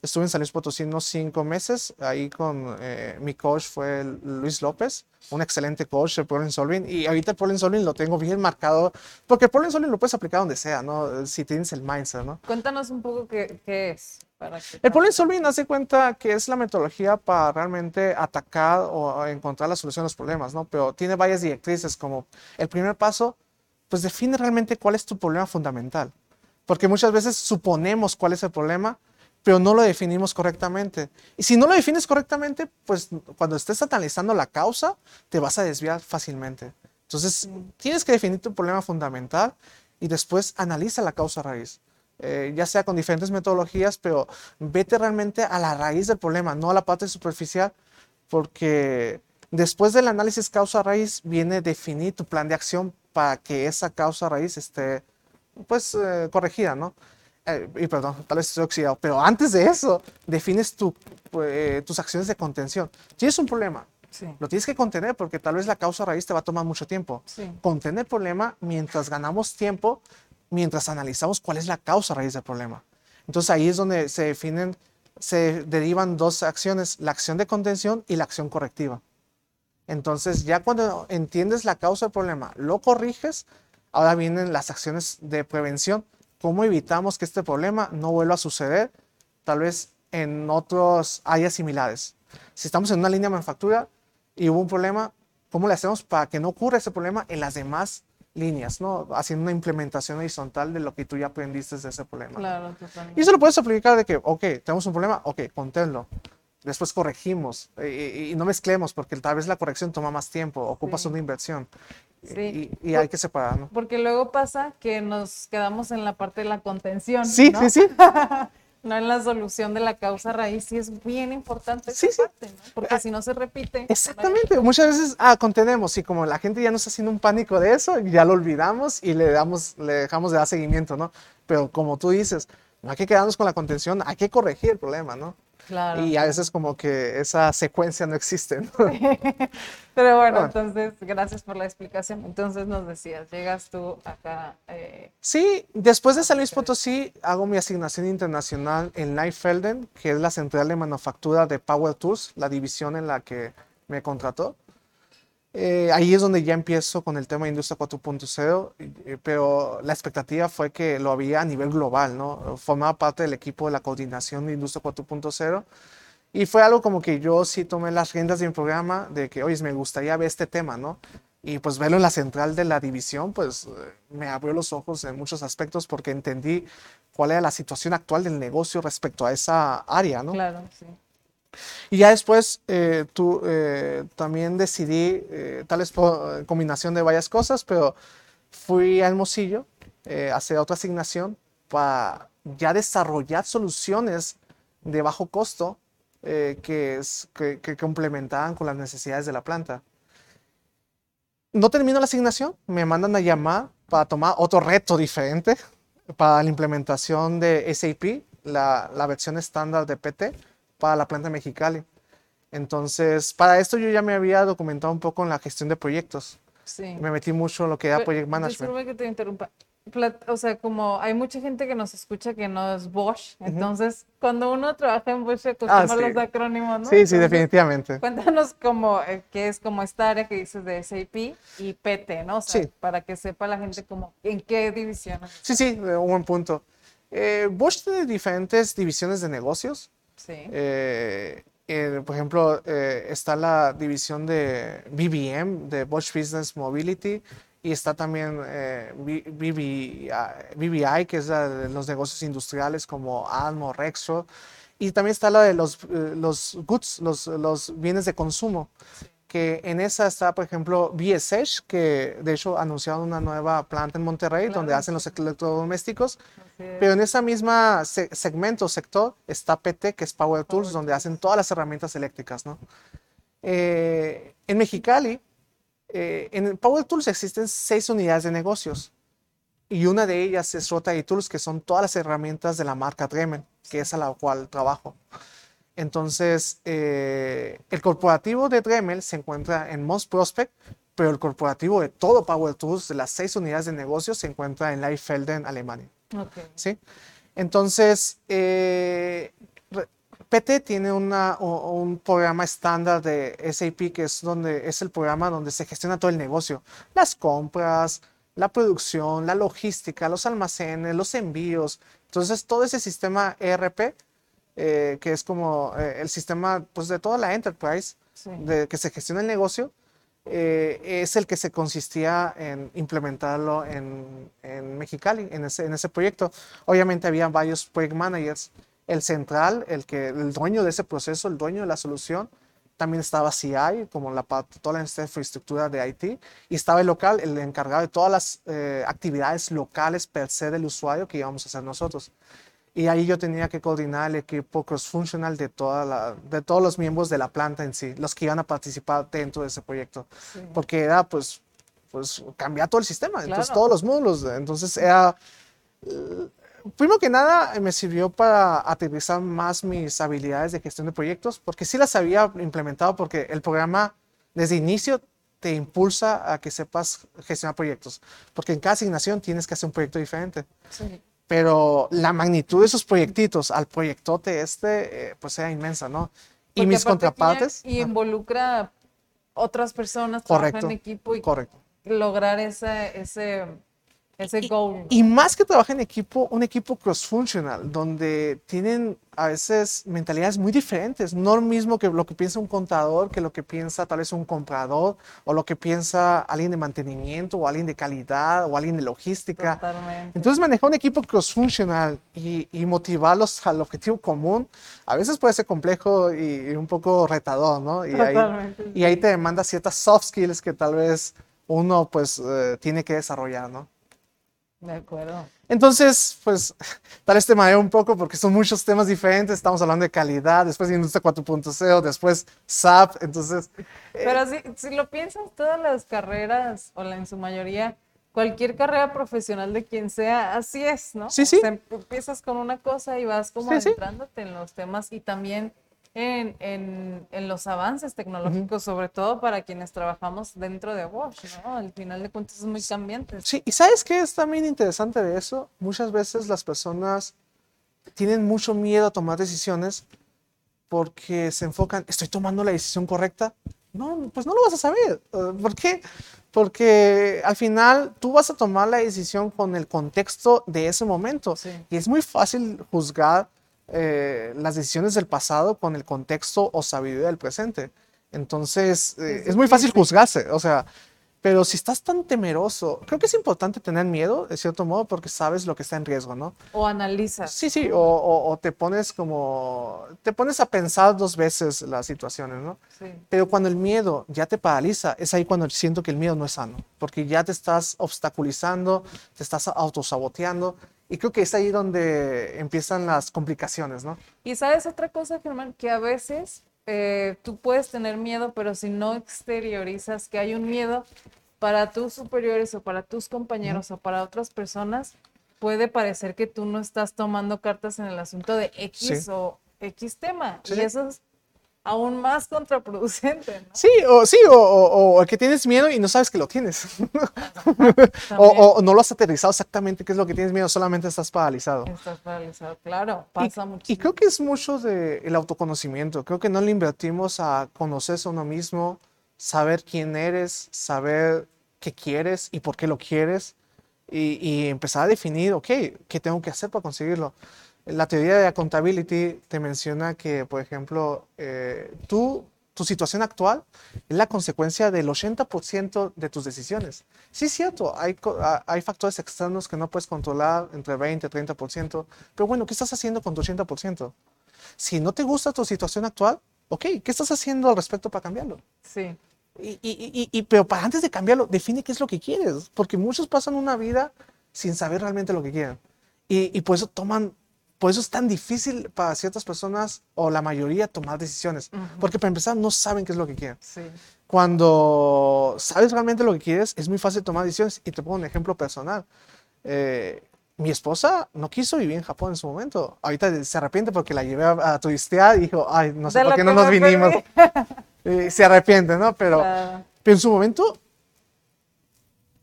Estuve en San Luis Potosí unos cinco meses. Ahí con eh, mi coach fue Luis López, un excelente coach de problem solving. Y ahorita el problem solving lo tengo bien marcado, porque el problem solving lo puedes aplicar donde sea, ¿no? Si tienes el mindset, ¿no? Cuéntanos un poco qué, qué es. Para que El problem solving hace cuenta que es la metodología para realmente atacar o encontrar la solución a los problemas, ¿no? Pero tiene varias directrices, como el primer paso, pues define realmente cuál es tu problema fundamental. Porque muchas veces suponemos cuál es el problema, pero no lo definimos correctamente. Y si no lo defines correctamente, pues cuando estés analizando la causa, te vas a desviar fácilmente. Entonces, tienes que definir tu problema fundamental y después analiza la causa raíz. Eh, ya sea con diferentes metodologías, pero vete realmente a la raíz del problema, no a la parte superficial, porque después del análisis causa raíz viene definir tu plan de acción para que esa causa raíz esté, pues, eh, corregida, ¿no? Eh, y perdón, tal vez estoy oxidado, pero antes de eso, defines tu, eh, tus acciones de contención. Tienes un problema, Sí. lo tienes que contener porque tal vez la causa raíz te va a tomar mucho tiempo. Sí. Contener el problema mientras ganamos tiempo, mientras analizamos cuál es la causa raíz del problema. Entonces ahí es donde se definen, se derivan dos acciones, la acción de contención y la acción correctiva. Entonces ya cuando entiendes la causa del problema, lo corriges, ahora vienen las acciones de prevención. ¿Cómo evitamos que este problema no vuelva a suceder? Tal vez en otras áreas similares. Si estamos en una línea de manufactura y hubo un problema, ¿cómo le hacemos para que no ocurra ese problema en las demás líneas? ¿no? Haciendo una implementación horizontal de lo que tú ya aprendiste de ese problema. Claro, totalmente. Y eso lo puedes aplicar de que, ok, tenemos un problema, ok, conténlo. Después corregimos y, y no mezclemos porque tal vez la corrección toma más tiempo, ocupas Sí. una inversión Sí. y, y hay que separar, ¿no? Porque luego pasa que nos quedamos en la parte de la contención. Sí, ¿no? sí, sí. no en la solución de la causa raíz. Sí es bien importante esa Sí, sí. parte, ¿no? Porque si no se repite. Exactamente, muchas veces ah, contenemos y como la gente ya no está haciendo un pánico de eso, ya lo olvidamos y le damos, le dejamos de dar seguimiento, ¿no? Pero como tú dices, no hay que quedarnos con la contención, hay que corregir el problema, ¿no? Claro. Y a veces como que esa secuencia no existe, ¿no? Pero bueno, Ah. entonces, gracias por la explicación. Entonces nos decías, llegas tú acá. eh, Sí, después de San Luis Potosí hago mi asignación internacional en Leifelden, que es la central de manufactura de Power Tools, la división en la que me contrató. Eh, ahí es donde ya empiezo con el tema de Industria 4.0, eh, pero la expectativa fue que lo había a nivel global, ¿no? Formaba parte del equipo de la coordinación de Industria 4.0 y fue algo como que yo sí tomé las riendas de mi programa, de que, oye, me gustaría ver este tema, ¿no? Y pues verlo en la central de la división, pues me abrió los ojos en muchos aspectos porque entendí cuál era la situación actual del negocio respecto a esa área, ¿no? Claro, sí. Y ya después eh, tú, eh, también decidí, eh, tal por combinación de varias cosas, pero fui a Hermosillo eh, a hacer otra asignación para ya desarrollar soluciones de bajo costo eh, que, es, que, que complementaban con las necesidades de la planta. No termino la asignación, me mandan a llamar para tomar otro reto diferente para la implementación de SAP, la, la versión estándar de PT para la planta Mexicali. Entonces, para esto yo ya me había documentado un poco en la gestión de proyectos. Sí. Me metí mucho en lo que era Pe- Project Management. Disculpe que te interrumpa. O sea, como hay mucha gente que nos escucha que no es Bosch, entonces cuando uno trabaja en Bosch se acostumbra Ah, sí. a los acrónimos, ¿no? Sí, sí, Entonces, definitivamente. Cuéntanos como eh, qué es como esta área que dices de SAP y PT, ¿no? O sea, Sí. para que sepa la gente como en qué divisiones. Sí, sí, eh, un buen punto. Eh, Bosch tiene diferentes divisiones de negocios. Sí. Eh, eh, por ejemplo, eh, está la división de BBM, de Bosch Business Mobility, y está también eh, BBI, que es la de los negocios industriales como Almo, Rexro, y también está la de los, los goods, los, los bienes de consumo, que en esa está, por ejemplo, BSH, que de hecho anunciaron una nueva planta en Monterrey, donde Claro, hacen los electrodomésticos, pero en esa misma se- segmento, sector, está PT, que es Power Tools, donde hacen todas las herramientas eléctricas, ¿no? Eh, en Mexicali, eh, en Power Tools existen seis unidades de negocios y una de ellas es Rotary Tools, que son todas las herramientas de la marca Dremel, que es a la cual trabajo. Entonces, eh, el corporativo de Dremel se encuentra en Mons Prospect, pero el corporativo de todo Power Tools, de las seis unidades de negocios, se encuentra en Leifelden, Alemania. Ok. ¿sí? Entonces, eh, PT tiene una- o- un programa estándar de SAP que es, donde, es el programa donde se gestiona todo el negocio, las compras, la producción, la logística, los almacenes, los envíos. Entonces, todo ese sistema ERP, eh, que es como eh, el sistema pues, de toda la enterprise, Sí. de que se gestiona el negocio, eh, es el que se consistía en implementarlo en, en Mexicali, en ese, en ese proyecto. Obviamente había varios project managers. El central, el, que, el dueño de ese proceso, el dueño de la solución, también estaba CI, como la, toda la infraestructura de IT, y estaba el local, el encargado de todas las eh, actividades locales per se del usuario que íbamos a hacer nosotros. Y ahí yo tenía que coordinar el equipo cross-functional de, toda la, de todos los miembros de la planta en sí, los que iban a participar dentro de ese proyecto. Sí. Porque era, pues, pues, cambiar todo el sistema, entonces Claro. todos los módulos. Entonces era, eh, primero que nada, me sirvió para aterrizar más mis habilidades de gestión de proyectos, porque sí las había implementado, porque el programa desde inicio te impulsa a que sepas gestionar proyectos, porque en cada asignación tienes que hacer un proyecto diferente Sí. Pero la magnitud de esos proyectitos al proyectote este, eh, pues era inmensa, ¿no? Y mis contrapartes, Y involucra otras personas, trabajar correcto, en equipo y correcto. lograr ese, ese ese y, goal. y más que trabajar en equipo, un equipo cross-functional, donde tienen a veces mentalidades muy diferentes. No lo mismo que lo que piensa un contador, que lo que piensa tal vez un comprador, o lo que piensa alguien de mantenimiento, o alguien de calidad, o alguien de logística. Totalmente. Entonces manejar un equipo cross-functional y, y motivarlos al objetivo común, a veces puede ser complejo y, y un poco retador, ¿no? Y ahí, Totalmente, y ahí te demanda ciertas soft skills que tal vez uno pues eh, tiene que desarrollar, ¿no? De acuerdo. Entonces, pues, tal vez te mareo un poco porque son muchos temas diferentes. Estamos hablando de calidad, después de Industria 4.0, después SAP. Entonces, Pero si, si lo piensas, todas las carreras, o la, en su mayoría, cualquier carrera profesional de quien sea, así es, ¿no? Sí, O sí. sea, empiezas con una cosa y vas como Sí, sí. adentrándote en los temas y también en, en, en los avances tecnológicos, sobre todo para quienes trabajamos dentro de Bosch, ¿no? Al final de cuentas es muy cambiante. sí, y ¿sabes qué es también interesante de eso? Muchas veces las personas tienen mucho miedo a tomar decisiones porque se enfocan, ¿estoy tomando la decisión correcta? No, pues no lo vas a saber. Eh, ¿Por qué? Porque al final tú vas a tomar la decisión con el contexto de ese momento. Sí. Y es muy fácil juzgar eh, las decisiones del pasado con el contexto o sabiduría del presente. Entonces, eh, es muy fácil juzgarse. O sea, pero si estás tan temeroso, creo que es importante tener miedo, de cierto modo, porque sabes lo que está en riesgo, ¿no? O analizas. Sí, sí, o, o- o te pones como, te pones a pensar dos veces las situaciones, ¿no? Sí. Pero cuando el miedo ya te paraliza, es ahí cuando siento que el miedo no es sano, porque ya te estás obstaculizando, te estás autosaboteando, y creo que es ahí donde empiezan las complicaciones, ¿no? Y sabes otra cosa, Germán, que a veces eh, tú puedes tener miedo, pero si no exteriorizas que hay un miedo para tus superiores o para tus compañeros o para otras personas, puede parecer que tú no estás tomando cartas en el asunto de X Sí. o X tema. Sí. Y eso es aún más contraproducente, ¿no? Sí, o sí, o, o- o que tienes miedo y no sabes que lo tienes, o, o- no lo has aterrizado exactamente qué es lo que tienes miedo, solamente estás paralizado. estás paralizado. Claro, Y- pasa y, muchísimo. creo que es mucho del autoconocimiento. Creo que no le invertimos a conocerse a uno mismo, saber quién eres, saber qué quieres y por qué lo quieres, y, y empezar a definir, ok, ¿qué tengo que hacer para conseguirlo? La teoría de accountability te menciona que, por ejemplo, eh, tú, tu situación actual es la consecuencia del 80% de tus decisiones. Sí es cierto, hay, hay factores externos que no puedes controlar, entre 20 y 30%, pero bueno, ¿qué estás haciendo con tu 80%? Si no te gusta tu situación actual, ok, ¿qué estás haciendo al respecto para cambiarlo? Sí, Y, y- y- y- pero para antes de cambiarlo, define qué es lo que quieres, porque muchos pasan una vida sin saber realmente lo que quieren. Y, y por eso toman, por eso es tan difícil para ciertas personas o la mayoría tomar decisiones, porque para empezar no saben qué es lo que quieren. sí. Cuando sabes realmente lo que quieres, es muy fácil tomar decisiones. Y te pongo un ejemplo personal. Eh, mi esposa no quiso vivir en Japón en su momento. Ahorita se arrepiente porque la llevé a, a turistear y dijo, ay, no sé De por qué no nos vinimos. Eh, se arrepiente, ¿no? Pero, pero en su momento,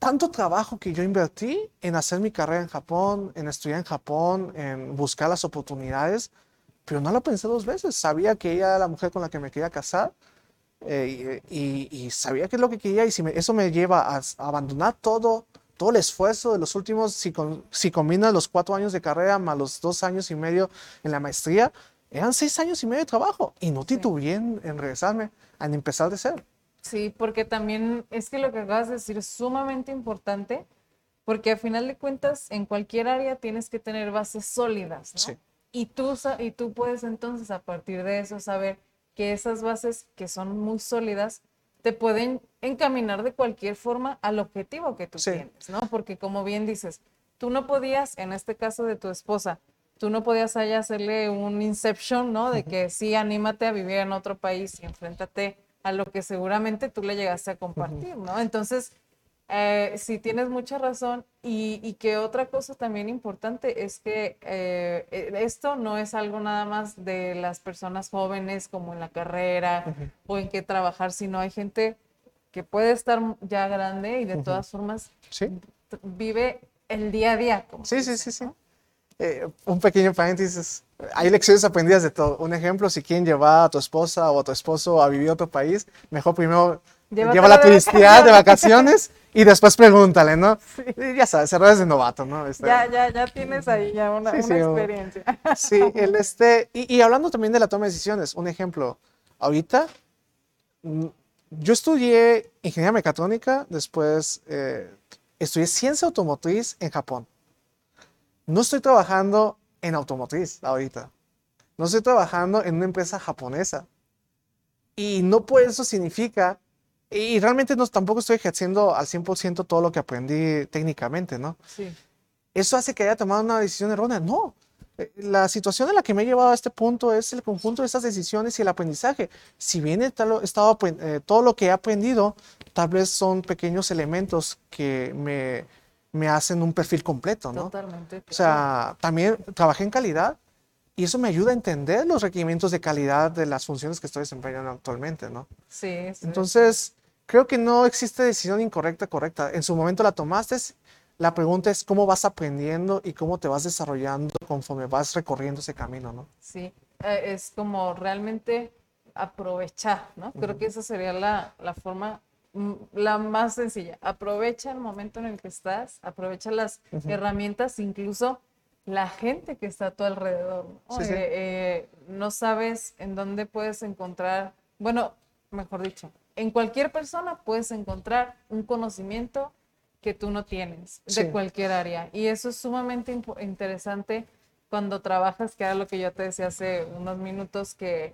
tanto trabajo que yo invertí en hacer mi carrera en Japón, en estudiar en Japón, en buscar las oportunidades, pero no lo pensé dos veces. Sabía que ella era la mujer con la que me quería casar eh, y, y- y sabía qué es lo que quería y si me- eso me lleva a, a abandonar todo, todo el esfuerzo de los últimos, si, con- si combinas los cuatro años de carrera más los dos años y medio en la maestría, eran seis años y medio de trabajo y no titubeé en, en regresarme, en empezar de cero. Sí, porque también es que lo que acabas de decir es sumamente importante, porque a final de cuentas en cualquier área tienes que tener bases sólidas, ¿no? Sí. Y tú, y tú puedes entonces a partir de eso saber que esas bases que son muy sólidas te pueden encaminar de cualquier forma al objetivo que tú Sí. tienes, ¿no? Porque como bien dices, tú no podías, en este caso de tu esposa, tú no podías allá hacerle un inception, ¿no? De que sí, anímate a vivir en otro país y enfréntate a lo que seguramente tú le llegaste a compartir, ¿no? Entonces, eh, sí tienes mucha razón y, y que otra cosa también importante es que eh, esto no es algo nada más de las personas jóvenes como en la carrera o en qué trabajar, sino hay gente que puede estar ya grande y de todas formas Sí, vive el día a día. como sí, sí, sí. sí. ¿no? Eh, un pequeño paréntesis. Hay lecciones aprendidas de todo. Un ejemplo, si quieren llevar a tu esposa o a tu esposo a vivir a otro país, mejor primero Llévatelo llévala a de vacaciones Y después pregúntale, ¿no? Y ya sabes, errores de novato, ¿no? Este, Ya, ya, ya tienes ahí ya una, Sí, una sí, experiencia. Sí, el este, y, y hablando también de la toma de decisiones, un ejemplo, ahorita mm, yo estudié ingeniería mecatrónica, después eh, estudié ciencia automotriz en Japón. No estoy trabajando en automotriz ahorita, no estoy trabajando en una empresa japonesa. Y no por eso significa, y realmente no, tampoco estoy ejerciendo al 100% todo lo que aprendí técnicamente, ¿no? Sí, ¿Eso hace que haya tomado una decisión errónea? No. Eh, La situación en la que me he llevado a este punto es el conjunto de esas decisiones y el aprendizaje. Si bien he estado eh, todo lo que he aprendido, tal vez son pequeños elementos que me, me hacen un perfil completo, ¿no? totalmente. O sea, también trabajé en calidad y eso me ayuda a entender los requerimientos de calidad de las funciones que estoy desempeñando actualmente, ¿no? Sí, sí. Entonces, creo que no existe decisión incorrecta, correcta. En su momento la tomaste. La pregunta es cómo vas aprendiendo y cómo te vas desarrollando conforme vas recorriendo ese camino, ¿no? Sí, eh, es como realmente aprovechar, ¿no? Creo que esa sería la, la forma, la más sencilla. Aprovecha el momento en el que estás, aprovecha las herramientas, incluso la gente que está a tu alrededor. ¿no? Sí, sí. Eh, eh, no sabes en dónde puedes encontrar, bueno, mejor dicho, en cualquier persona puedes encontrar un conocimiento que tú no tienes de cualquier área. Y eso es sumamente interesante cuando trabajas, que era lo que yo te decía hace unos minutos, que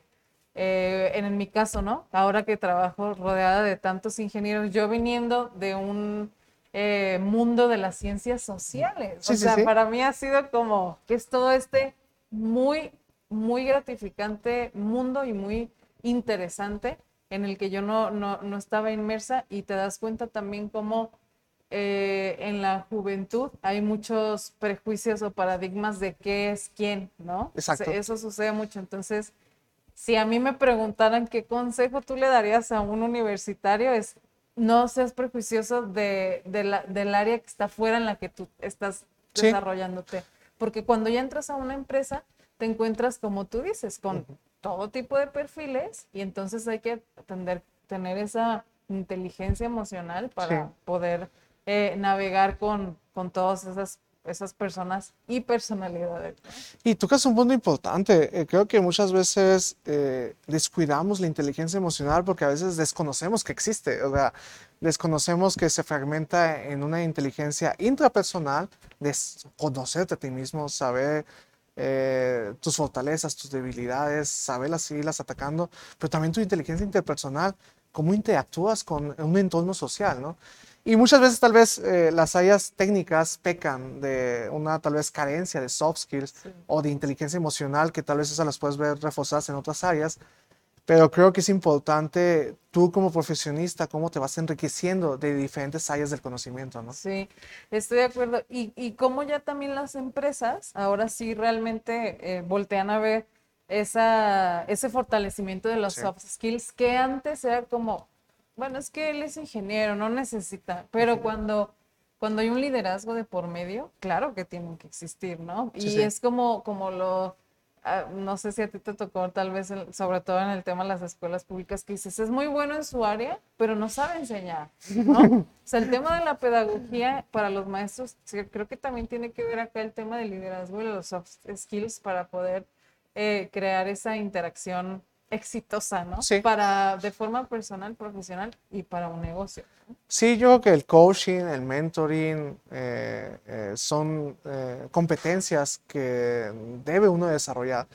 eh, en, mi caso, ¿no? Ahora que trabajo rodeada de tantos ingenieros, yo viniendo de un eh, mundo de las ciencias sociales. Sí, o sea, sí. para mí ha sido como que es todo este muy, muy gratificante mundo y muy interesante en el que yo no, no, no estaba inmersa y te das cuenta también cómo eh, en la juventud hay muchos prejuicios o paradigmas de qué es quién, ¿no? Exacto. Eso sucede mucho. Entonces, si a mí me preguntaran qué consejo tú le darías a un universitario, es no seas prejuicioso de, de la- del área que está fuera en la que tú estás Sí. desarrollándote. Porque cuando ya entras a una empresa, te encuentras, como tú dices, con todo tipo de perfiles y entonces hay que atender, tener esa inteligencia emocional para Sí. poder eh, navegar con, con todas esas, esas personas y personalidades. Y tocas un punto importante. Eh, creo que muchas veces eh, descuidamos la inteligencia emocional porque a veces desconocemos que existe. O sea, desconocemos que se fragmenta en una inteligencia intrapersonal de s- conocerte a ti mismo, saber eh, tus fortalezas, tus debilidades, saberlas seguirlas atacando, pero también tu inteligencia interpersonal, cómo interactúas con un entorno social, ¿no? Y muchas veces tal vez eh, las áreas técnicas pecan de una tal vez carencia de soft skills o de inteligencia emocional que tal vez esas las puedes ver reforzadas en otras áreas, pero creo que es importante tú como profesionista cómo te vas enriqueciendo de diferentes áreas del conocimiento, ¿no? Sí, estoy de acuerdo. Y, y cómo ya también las empresas ahora sí realmente eh, voltean a ver esa, ese fortalecimiento de los Sí. soft skills que antes era como, bueno, es que él es ingeniero, no necesita, pero cuando, cuando hay un liderazgo de por medio, claro que tienen que existir, ¿no? Sí, y sí. es como, como lo, ah, no sé si a ti te tocó tal vez, el- sobre todo en el tema de las escuelas públicas, que dices, es muy bueno en su área, pero no sabe enseñar, ¿no? O sea, el tema de la pedagogía para los maestros, creo que también tiene que ver acá el tema del liderazgo y los soft skills para poder eh, crear esa interacción exitosa, ¿no? Sí. Para, de forma personal, profesional y para un negocio. Sí, yo creo que el coaching, el mentoring eh, eh, son eh, competencias que debe uno desarrollar.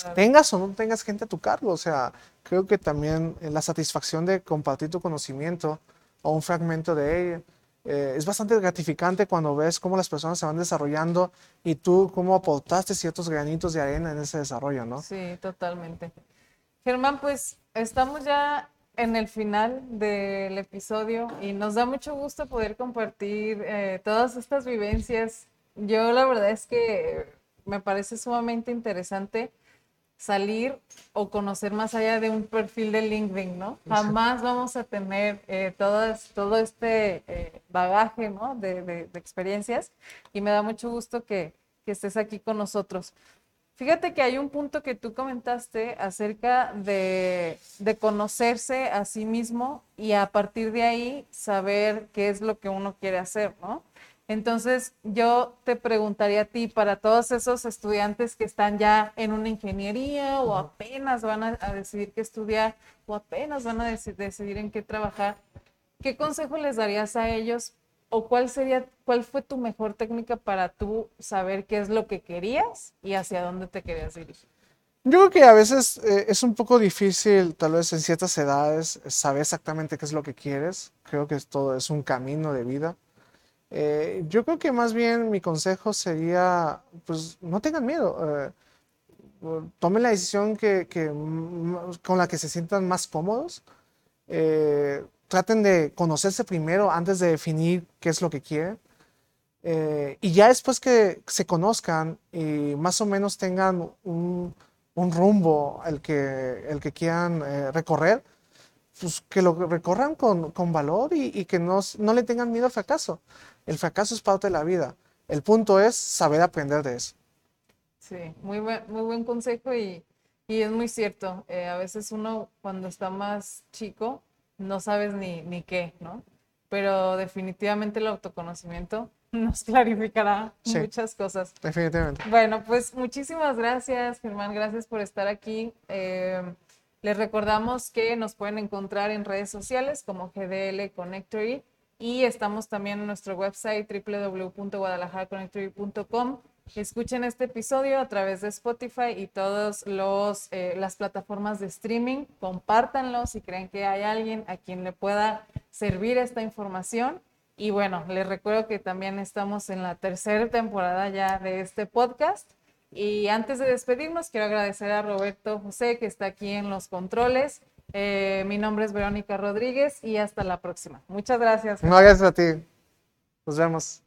Claro. Tengas o no tengas gente a tu cargo, o sea, creo que también eh, la satisfacción de compartir tu conocimiento o un fragmento de ello es bastante gratificante cuando ves cómo las personas se van desarrollando y tú cómo aportaste ciertos granitos de arena en ese desarrollo, ¿no? Sí, totalmente. Germán, pues estamos ya en el final del episodio y nos da mucho gusto poder compartir eh, todas estas vivencias. Yo la verdad es que me parece sumamente interesante salir o conocer más allá de un perfil de LinkedIn, ¿no? Jamás vamos a tener eh, todas, todo este eh, bagaje, ¿no? De, de- de experiencias y me da mucho gusto que, que estés aquí con nosotros. Fíjate que hay un punto que tú comentaste acerca de, de, conocerse a sí mismo y a partir de ahí saber qué es lo que uno quiere hacer, ¿no? Entonces, yo te preguntaría a ti, para todos esos estudiantes que están ya en una ingeniería o apenas van a, decidir qué estudiar o apenas van a decidir en qué trabajar, ¿qué consejo les darías a ellos o cuál sería, cuál fue tu mejor técnica para tú saber qué es lo que querías y hacia dónde te querías dirigir? Yo creo que a veces eh, es un poco difícil, tal vez en ciertas edades, saber exactamente qué es lo que quieres. Creo que todo es un camino de vida. Eh, yo creo que más bien mi consejo sería, pues no tengan miedo. Eh, tomen la decisión que, con la que se sientan más cómodos traten de conocerse primero antes de definir qué es lo que quieren. Eh, y ya después que se conozcan y más o menos tengan un, rumbo el que, el que quieran eh, recorrer, pues que lo recorran con, con valor y, y que no, no, le tengan miedo al fracaso. El fracaso es parte de la vida. El punto es saber aprender de eso. Sí, muy buen, muy buen consejo y, y es muy cierto. Eh, a veces uno cuando está más chico no sabes ni, ni qué, ¿no? Pero definitivamente el autoconocimiento nos clarificará muchas cosas. Definitivamente. Bueno, pues muchísimas gracias, Germán. Gracias por estar aquí. Eh, les recordamos que nos pueden encontrar en redes sociales como GDL Connectory y estamos también en nuestro website www.guadalajaraconnectory.com escuchen este episodio a través de Spotify y todas eh, las plataformas de streaming. Compártanlo si creen que hay alguien a quien le pueda servir esta información. Y bueno, les recuerdo que también estamos en la tercera temporada ya de este podcast. Y antes de despedirnos, quiero agradecer a Roberto José, que está aquí en los controles. Eh, mi nombre es Verónica Rodríguez y hasta la próxima. Muchas gracias. No, gracias a ti. Nos vemos.